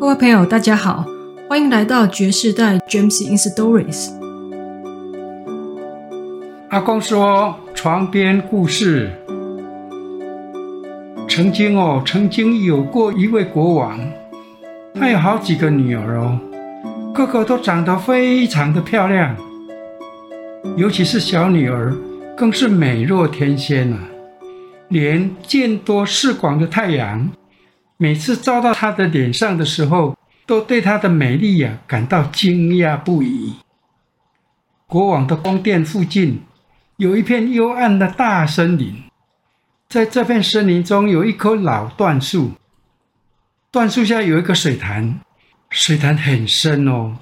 各位朋友，大家好，欢迎来到爵士代 James in Stories。阿公说床边故事。曾经哦，曾经有过一位国王，他有好几个女儿哦，个个都长得非常的漂亮，尤其是小女儿，更是美若天仙啊！连见多识广的太阳，每次照到她的脸上的时候，都对她的美丽呀感到惊讶不已。国王的宫殿附近有一片幽暗的大森林。在这片森林中，有一棵老椴树，椴树下有一个水潭，水潭很深哦。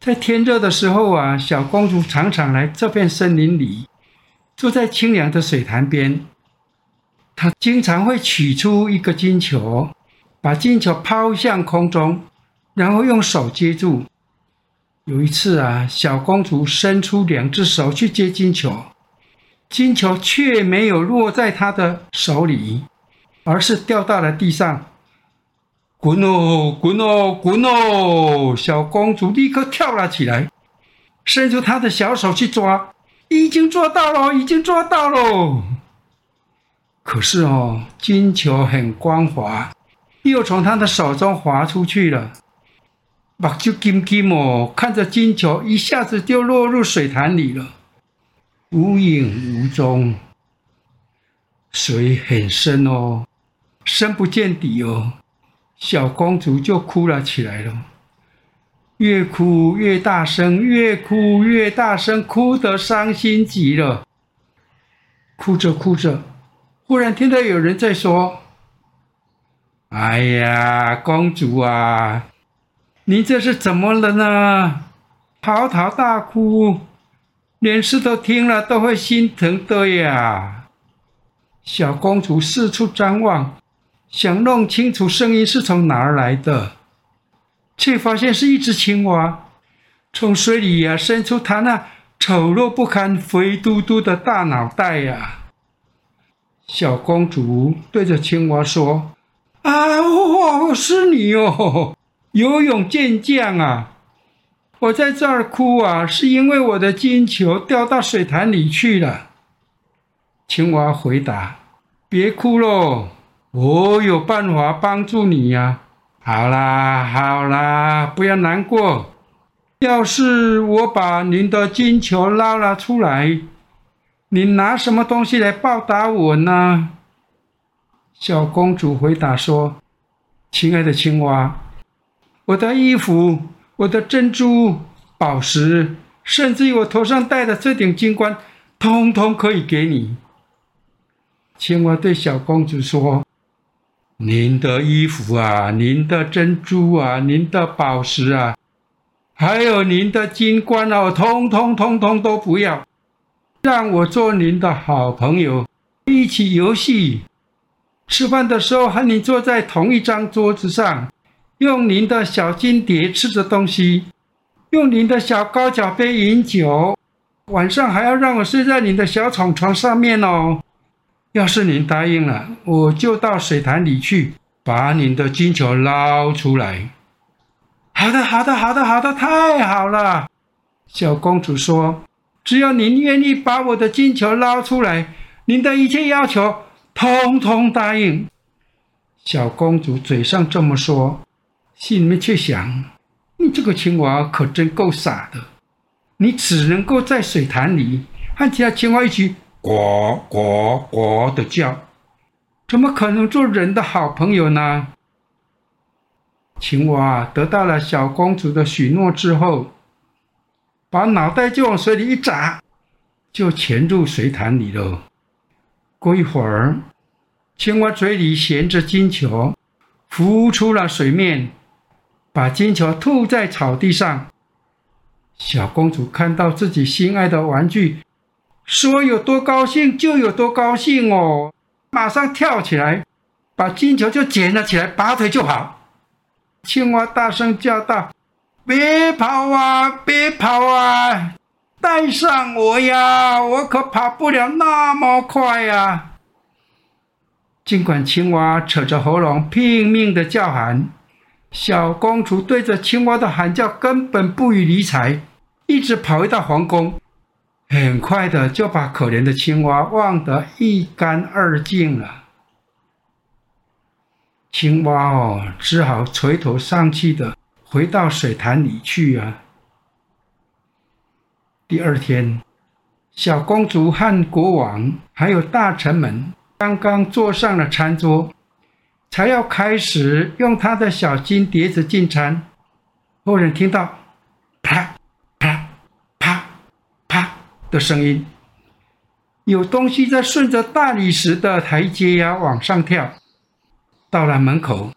在天热的时候啊，小公主常常来这片森林里，坐在清凉的水潭边。他经常会取出一个金球，把金球抛向空中，然后用手接住。有一次啊，小公主伸出两只手去接金球。金球却没有落在他的手里，而是掉到了地上。滚哦，滚哦，滚哦！小公主立刻跳了起来，伸出她的小手去抓，已经抓到了，已经抓到了。可是哦，金球很光滑，又从他的手中滑出去了。目睭金金哦，看着金球一下子就落入水潭里了。无影无踪，水很深哦，深不见底哦。小公主就哭了起来了，越哭越大声，越哭越大声，哭得伤心极了。哭着哭着，忽然听到有人在说：“哎呀，公主啊，你这是怎么了呢？嚎啕大哭。”连石头听了都会心疼的呀！小公主四处张望，想弄清楚声音是从哪儿来的，却发现是一只青蛙从水里呀伸出它那丑陋不堪、肥嘟嘟的大脑袋呀！小公主对着青蛙说：“啊，我是你哦，游泳健将啊！”我在这儿哭啊，是因为我的金球掉到水潭里去了。青蛙回答：“别哭喽，我有办法帮助你呀。好啦，好啦，不要难过。要是我把您的金球捞了出来，你拿什么东西来报答我呢？”小公主回答说：“亲爱的青蛙，我的衣服。”我的珍珠、宝石，甚至于我头上戴的这顶金冠，通通可以给你。青蛙对小公主说：“您的衣服啊，您的珍珠啊，您的宝石啊，还有您的金冠啊，通通通通都不要，让我做您的好朋友，一起游戏，吃饭的时候和你坐在同一张桌子上。”用您的小金碟吃着东西，用您的小高脚杯饮酒，晚上还要让我睡在您的小床床上面哦。要是您答应了，我就到水潭里去把您的金球捞出来。好的，好的，好的，好的，太好了！小公主说：“只要您愿意把我的金球捞出来，您的一切要求通通答应。”小公主嘴上这么说。心里面却想：“你这个青蛙可真够傻的，你只能够在水潭里和其他青蛙一起呱呱呱的叫，怎么可能做人的好朋友呢？”青蛙得到了小公主的许诺之后，把脑袋就往水里一砸，就潜入水潭里了。过一会儿，青蛙嘴里衔着金球，浮出了水面。把金球吐在草地上，小公主看到自己心爱的玩具，说有多高兴就有多高兴哦，马上跳起来，把金球就捡了起来，拔腿就跑。青蛙大声叫道：“别跑啊，别跑啊，带上我呀，我可跑不了那么快呀！”尽管青蛙扯着喉咙拼命的叫喊。小公主对着青蛙的喊叫根本不予理睬，一直跑回到皇宫，很快的就把可怜的青蛙忘得一干二净了。青蛙哦，只好垂头丧气的回到水潭里去啊。第二天，小公主和国王还有大臣们刚刚坐上了餐桌。才要开始用他的小金碟子进餐，忽然听到啪啪啪啪的声音，有东西在顺着大理石的台阶呀往上跳。到了门口，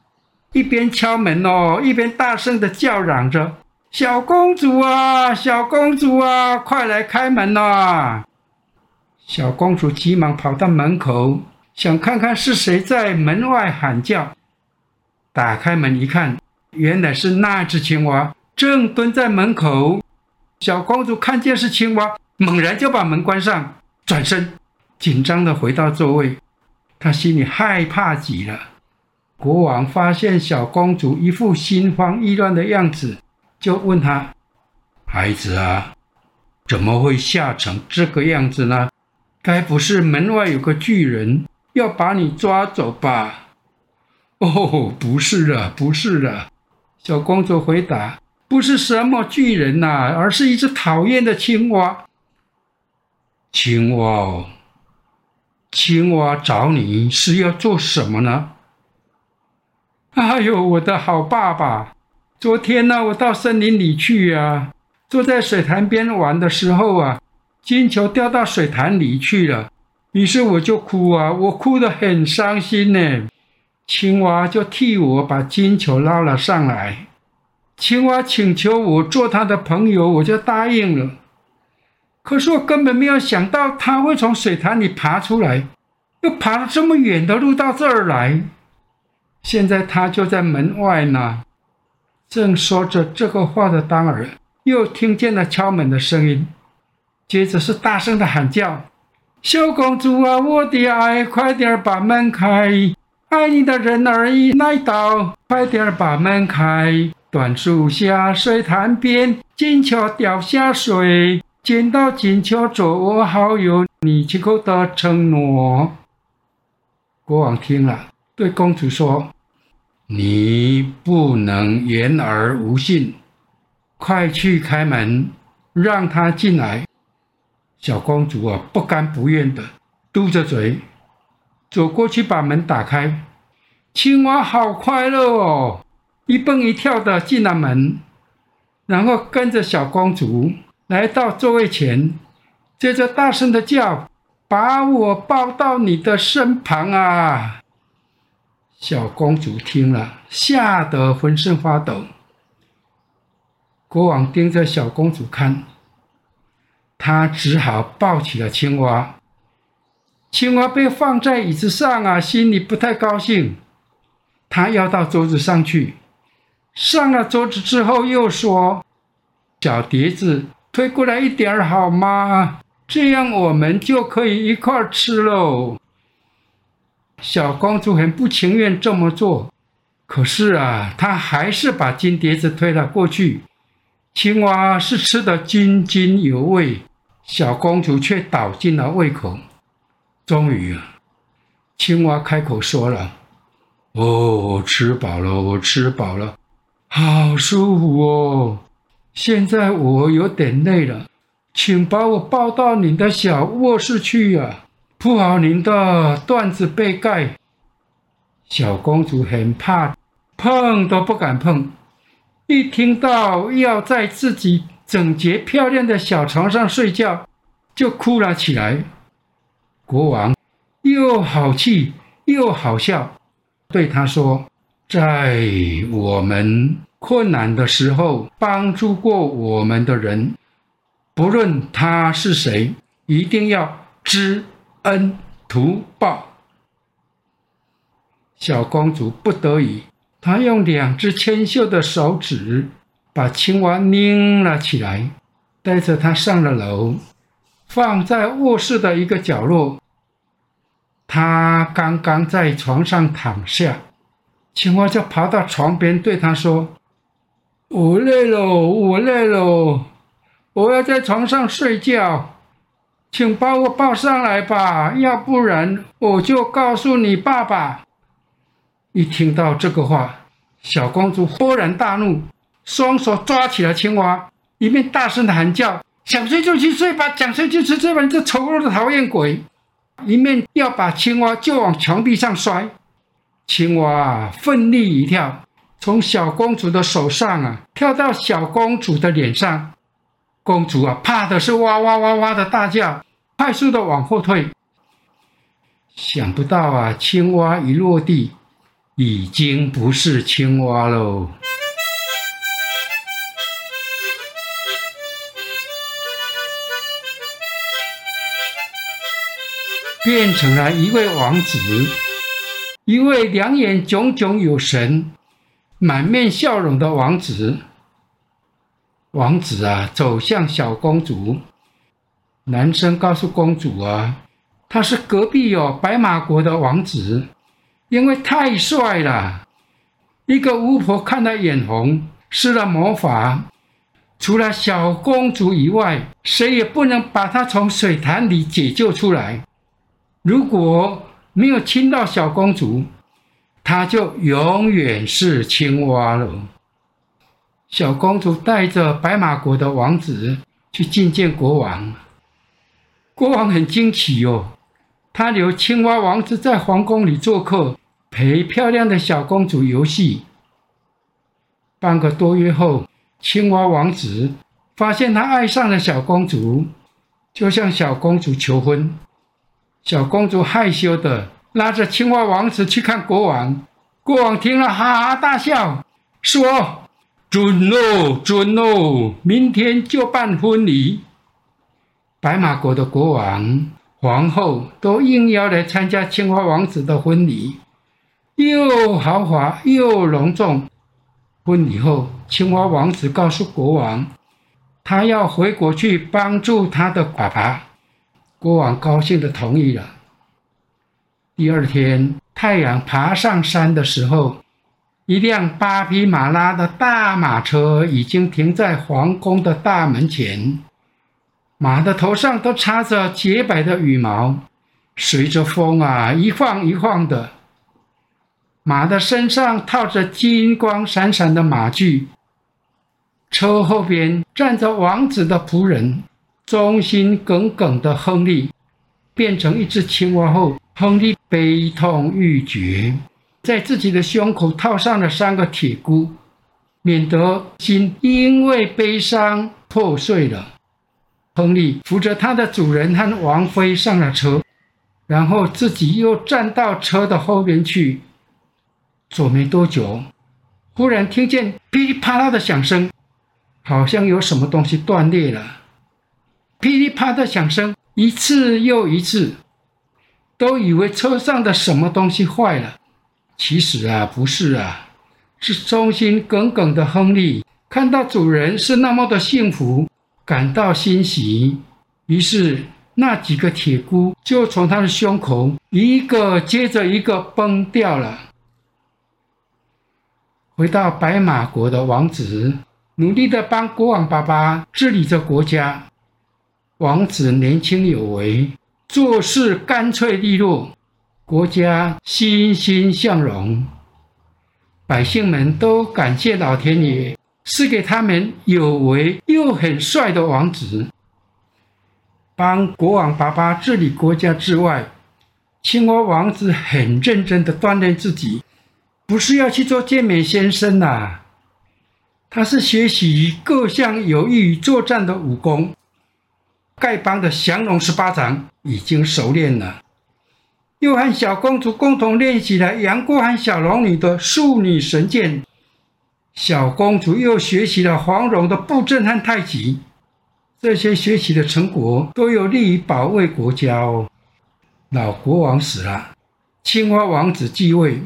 一边敲门哦，一边大声的叫嚷着：“小公主啊，小公主啊，快来开门呐！”小公主急忙跑到门口。想看看是谁在门外喊叫，打开门一看，原来是那只青蛙正蹲在门口。小公主看见是青蛙，猛然就把门关上，转身紧张的回到座位。她心里害怕极了。国王发现小公主一副心慌意乱的样子，就问她：“孩子啊，怎么会吓成这个样子呢？该不是门外有个巨人？”要把你抓走吧？哦，不是的，不是的。小公主回答：“不是什么巨人呐、而是一只讨厌的青蛙。”青蛙哦，青蛙找你是要做什么呢？哎呦，我的好爸爸！昨天呢，我到森林里去啊，坐在水潭边玩的时候啊，金球掉到水潭里去了。于是我就哭啊，我哭得很伤心呢。青蛙就替我把金球捞了上来。青蛙请求我做他的朋友，我就答应了。可是我根本没有想到他会从水潭里爬出来，又爬了这么远的路到这儿来。现在他就在门外呢。正说着这个话的当儿，又听见了敲门的声音，接着是大声的喊叫。小公主啊，我的爱，快点把门开！爱你的人儿已来到，快点把门开！断树下，水潭边，金球掉下水，捡到金球做我好友，你亲口的承诺。国王听了，对公主说：“你不能言而无信，快去开门，让她进来。”小公主啊，不甘不愿的嘟着嘴走过去，把门打开。青蛙好快乐哦，一蹦一跳的进了门，然后跟着小公主来到座位前，接着大声的叫：“把我抱到你的身旁啊！”小公主听了，吓得浑身发抖。国王盯着小公主看。他只好抱起了青蛙。青蛙被放在椅子上啊，心里不太高兴。他要到桌子上去，上了桌子之后又说：“小碟子推过来一点好吗？这样我们就可以一块吃喽。”小公主很不情愿这么做，可是啊，她还是把金碟子推了过去。青蛙是吃得津津有味，小公主却倒进了胃口。终于啊，青蛙开口说了：“哦，我吃饱了，我吃饱了，好舒服哦。现在我有点累了，请把我抱到你的小卧室去呀，铺好您的缎子被盖。”小公主很怕，碰都不敢碰。一听到要在自己整洁漂亮的小床上睡觉，就哭了起来。国王又好气又好笑，对他说：“在我们困难的时候帮助过我们的人，不论他是谁，一定要知恩图报。”小公主不得已。她用两只纤秀的手指把青蛙拧了起来，带着他上了楼，放在卧室的一个角落。他刚刚在床上躺下，青蛙就爬到床边，对他说：“我累了，我累了，我要在床上睡觉，请把我抱上来吧，要不然我就告诉你爸爸。”一听到这个话，小公主勃然大怒，双手抓起了青蛙，一面大声的喊叫：“想睡就去睡吧，想睡就去睡吧，你这丑陋的讨厌鬼！”一面要把青蛙就往墙壁上摔。青蛙啊，奋力一跳，从小公主的手上啊跳到小公主的脸上，公主啊怕的是哇哇哇哇的大叫，快速的往后退。想不到啊，青蛙一落地，已经不是青蛙喽，变成了一位王子。一位两眼炯炯有神、满面笑容的王子。王子啊，走向小公主。男生告诉公主啊，他是隔壁有白马国的王子，因为太帅了。一个巫婆看他眼红，施了魔法，除了小公主以外，谁也不能把他从水潭里解救出来。如果没有亲到小公主，她就永远是青蛙了。小公主带着白马国的王子去觐见国王，国王很惊奇哟、哦，他留青蛙王子在皇宫里做客，陪漂亮的小公主游戏。半个多月后，青蛙王子发现他爱上了小公主，就向小公主求婚。小公主害羞的拉着青蛙王子去看国王，国王听了哈哈大笑，说：“准哦，准哦，明天就办婚礼。”白马国的国王、皇后都应邀来参加青蛙王子的婚礼，又豪华又隆重。婚礼后，青蛙王子告诉国王，他要回国去帮助他的爸爸。国王高兴地同意了。第二天，太阳爬上山的时候，一辆八匹马拉的大马车已经停在皇宫的大门前。马的头上都插着洁白的羽毛，随着风啊一晃一晃的。马的身上套着金光闪闪的马具。车后边站着王子的仆人。忠心耿耿的亨利变成一只青蛙后，亨利悲痛欲绝，在自己的胸口套上了三个铁箍，免得心因为悲伤破碎了。亨利扶着他的主人和王妃上了车，然后自己又站到车的后边去。走没多久，忽然听见噼里啪啦的响声，好像有什么东西断裂了。噼里啪啦的响声，一次又一次，都以为车上的什么东西坏了。其实啊，不是啊，是忠心耿耿的亨利看到主人是那么的幸福，感到欣喜，于是那几个铁箍就从他的胸口一个接着一个崩掉了。回到白马国的王子，努力的帮国王爸爸治理着国家。王子年轻有为，做事干脆利落，国家欣欣向荣，百姓们都感谢老天爷赐给他们有为又很帅的王子。帮国王爸爸治理国家之外，青蛙王子很认真地锻炼自己，不是要去做健美先生呐、他是学习各项有益于作战的武功。丐帮的降龙十八掌已经熟练了，又和小公主共同练习了杨过和小龙女的素女神剑，小公主又学习了黄蓉的布阵和太极，这些学习的成果都有利于保卫国家哦。老国王死了，青蛙王子继位，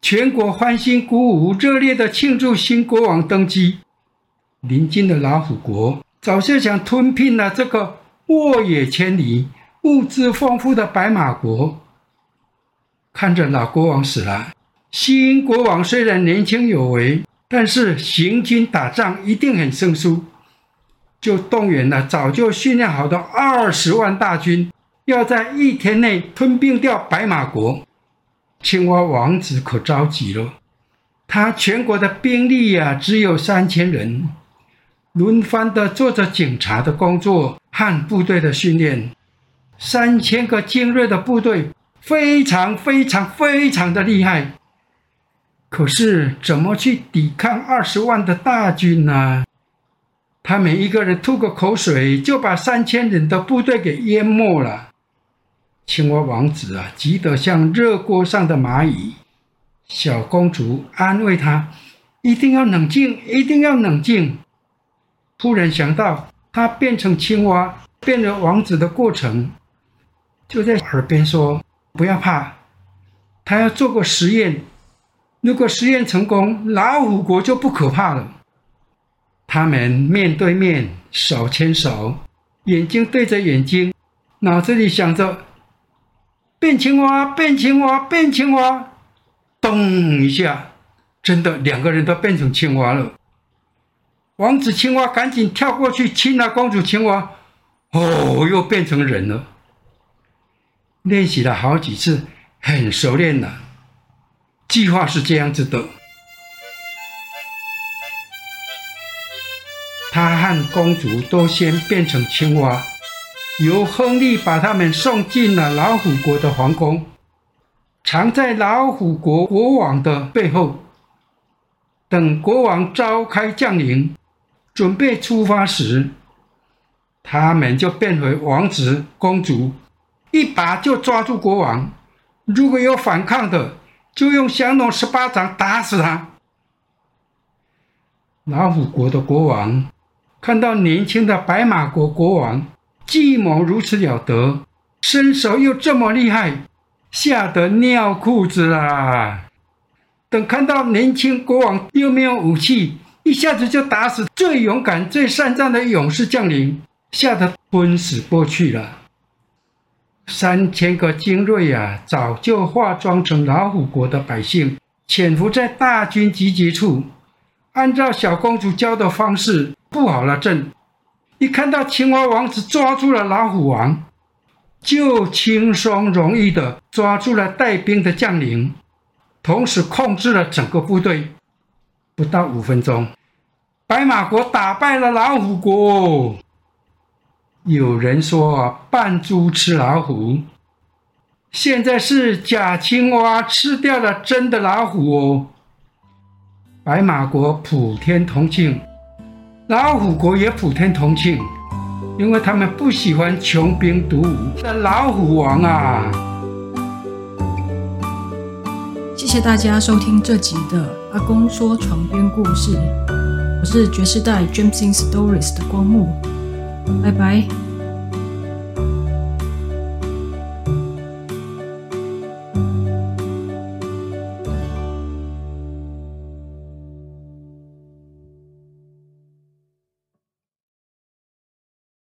全国欢欣鼓舞，热烈的庆祝新国王登基。邻近的老虎国。早就想吞并了这个沃野千里、物资丰富的白马国。看着老国王死了，新国王虽然年轻有为，但是行军打仗一定很生疏，就动员了早就训练好的二十万大军，要在一天内吞并掉白马国。青蛙王子可着急了，他全国的兵力呀、只有三千人，轮番的做着警察的工作和部队的训练，三千个精锐的部队非常非常非常的厉害。可是怎么去抵抗二十万的大军呢？他们一个人吐个口水，就把三千人的部队给淹没了。青蛙王子啊，急得像热锅上的蚂蚁。小公主安慰他：“一定要冷静，一定要冷静。”突然想到，他变成青蛙，变成王子的过程，就在耳边说：“不要怕，他要做个实验。”如果实验成功，老虎国就不可怕了。他们面对面，手牵手，眼睛对着眼睛，脑子里想着：变青蛙，变青蛙，变青蛙。咚一下，真的两个人都变成青蛙了。王子青蛙赶紧跳过去亲了公主青蛙，哦，又变成人了。练习了好几次，很熟练了。计划是这样子的：他和公主都先变成青蛙，由亨利把他们送进了老虎国的皇宫，藏在老虎国国王的背后。等国王召开将领，准备出发时，他们就变回王子公主，一把就抓住国王。如果有反抗的，就用降龙十八掌打死他。老虎国的国王看到年轻的白马国国王计谋如此了得，身手又这么厉害，吓得尿裤子啦！等看到年轻国王又没有武器，一下子就打死最勇敢、最善战的勇士将领，吓得昏死过去了。三千个精锐啊，早就化妆成老虎国的百姓，潜伏在大军集结处，按照小公主教的方式布好了阵。一看到青蛙王子抓住了老虎王，就轻松容易地抓住了带兵的将领，同时控制了整个部队。不到五分钟，白马国打败了老虎国。有人说扮猪吃老虎，现在是假青蛙吃掉了真的老虎哦。白马国普天同庆，老虎国也普天同庆，因为他们不喜欢穷兵黩武的老虎王啊。谢谢大家收听这集的阿公说床边故事，我是爵士代 Gems in Stories 的光目。拜拜。